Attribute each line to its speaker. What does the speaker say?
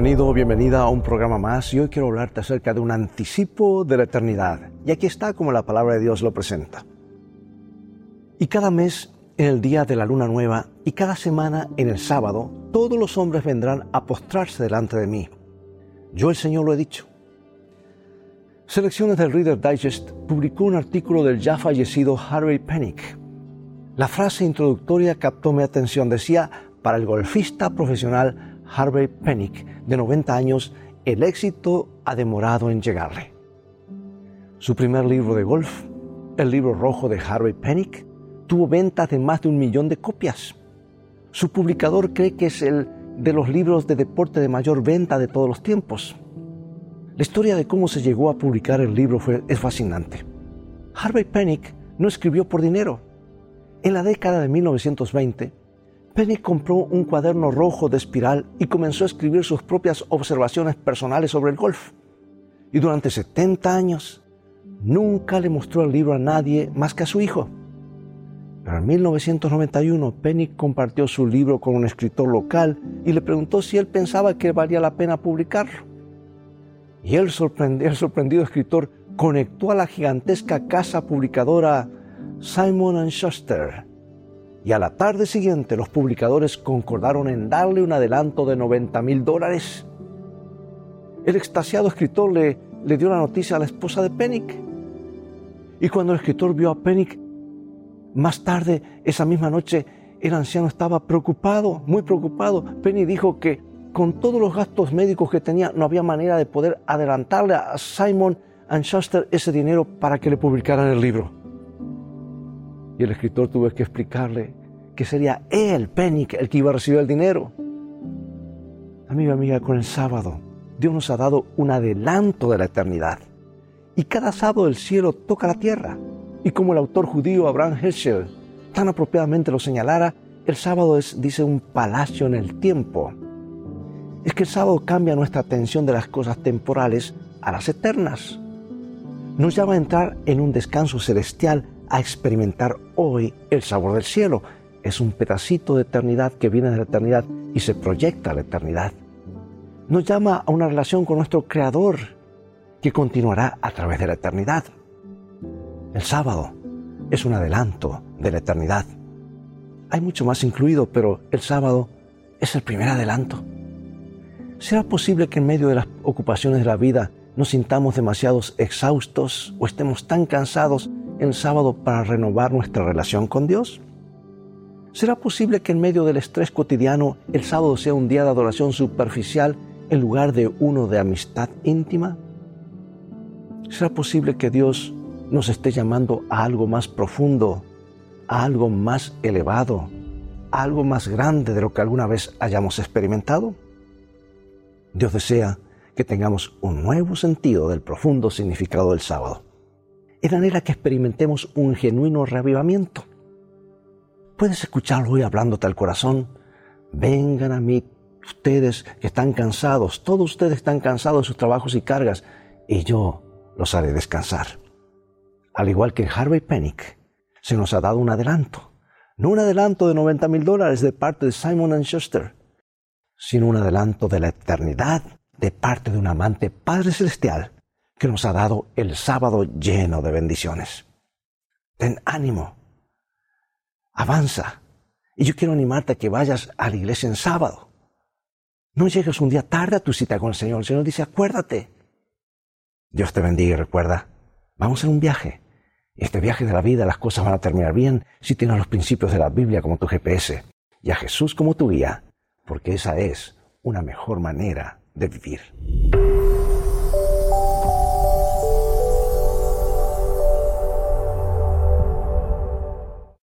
Speaker 1: bienvenido bienvenida a un programa más y hoy quiero hablarte acerca de un anticipo de la eternidad. Y aquí está como la palabra de Dios lo presenta. Y cada mes en el día de la luna nueva y cada semana en el sábado, todos los hombres vendrán a postrarse delante de mí. Yo el Señor lo he dicho. Selecciones del Reader Digest publicó un artículo del ya fallecido Harvey Penick. La frase introductoria captó mi atención. Decía, para el golfista profesional Harvey Penick, de 90 años, el éxito ha demorado en llegarle. Su primer libro de golf, el libro rojo de Harvey Penick, tuvo ventas de más de un millón de copias. Su publicador cree que es el de los libros de deporte de mayor venta de todos los tiempos. La historia de cómo se llegó a publicar el libro fue, es fascinante. Harvey Penick no escribió por dinero. En la década de 1920, Penny compró un cuaderno rojo de espiral y comenzó a escribir sus propias observaciones personales sobre el golf. Y durante 70 años nunca le mostró el libro a nadie más que a su hijo. Pero en 1991 Penny compartió su libro con un escritor local y le preguntó si él pensaba que valía la pena publicarlo. Y el sorprendido escritor conectó a la gigantesca casa publicadora Simon Schuster y a la tarde siguiente los publicadores concordaron en darle un adelanto de 90 mil dólares. El extasiado escritor le, le dio la noticia a la esposa de Pennick. Y cuando el escritor vio a Pennick, más tarde, esa misma noche, el anciano estaba preocupado, muy preocupado. Penny dijo que con todos los gastos médicos que tenía, no había manera de poder adelantarle a Simon Schuster ese dinero para que le publicaran el libro. Y el escritor tuvo que explicarle que sería él, Pennick, el que iba a recibir el dinero. Amigo, amiga, con el sábado, Dios nos ha dado un adelanto de la eternidad. Y cada sábado el cielo toca la tierra. Y como el autor judío Abraham Heschel tan apropiadamente lo señalara, el sábado es, dice, un palacio en el tiempo. Es que el sábado cambia nuestra atención de las cosas temporales a las eternas. Nos llama a entrar en un descanso celestial a experimentar hoy el sabor del cielo. Es un pedacito de eternidad que viene de la eternidad y se proyecta a la eternidad. Nos llama a una relación con nuestro Creador que continuará a través de la eternidad. El sábado es un adelanto de la eternidad. Hay mucho más incluido, pero el sábado es el primer adelanto. ¿Será posible que en medio de las ocupaciones de la vida nos sintamos demasiados exhaustos o estemos tan cansados el sábado para renovar nuestra relación con Dios? ¿Será posible que en medio del estrés cotidiano el sábado sea un día de adoración superficial en lugar de uno de amistad íntima? ¿Será posible que Dios nos esté llamando a algo más profundo, a algo más elevado, a algo más grande de lo que alguna vez hayamos experimentado? Dios desea que tengamos un nuevo sentido del profundo significado del sábado en manera que experimentemos un genuino reavivamiento. Puedes escucharlo hoy hablándote al corazón. Vengan a mí ustedes que están cansados, todos ustedes están cansados de sus trabajos y cargas, y yo los haré descansar. Al igual que en Harvey Penick, se nos ha dado un adelanto. No un adelanto de 90 mil dólares de parte de Simon Schuster, sino un adelanto de la eternidad de parte de un amante Padre Celestial que nos ha dado el sábado lleno de bendiciones. Ten ánimo. Avanza. Y yo quiero animarte a que vayas a la iglesia en sábado. No llegues un día tarde a tu cita con el Señor. El Señor dice, acuérdate. Dios te bendiga y recuerda, vamos en un viaje. Este viaje de la vida, las cosas van a terminar bien si tienes los principios de la Biblia como tu GPS y a Jesús como tu guía, porque esa es una mejor manera de vivir.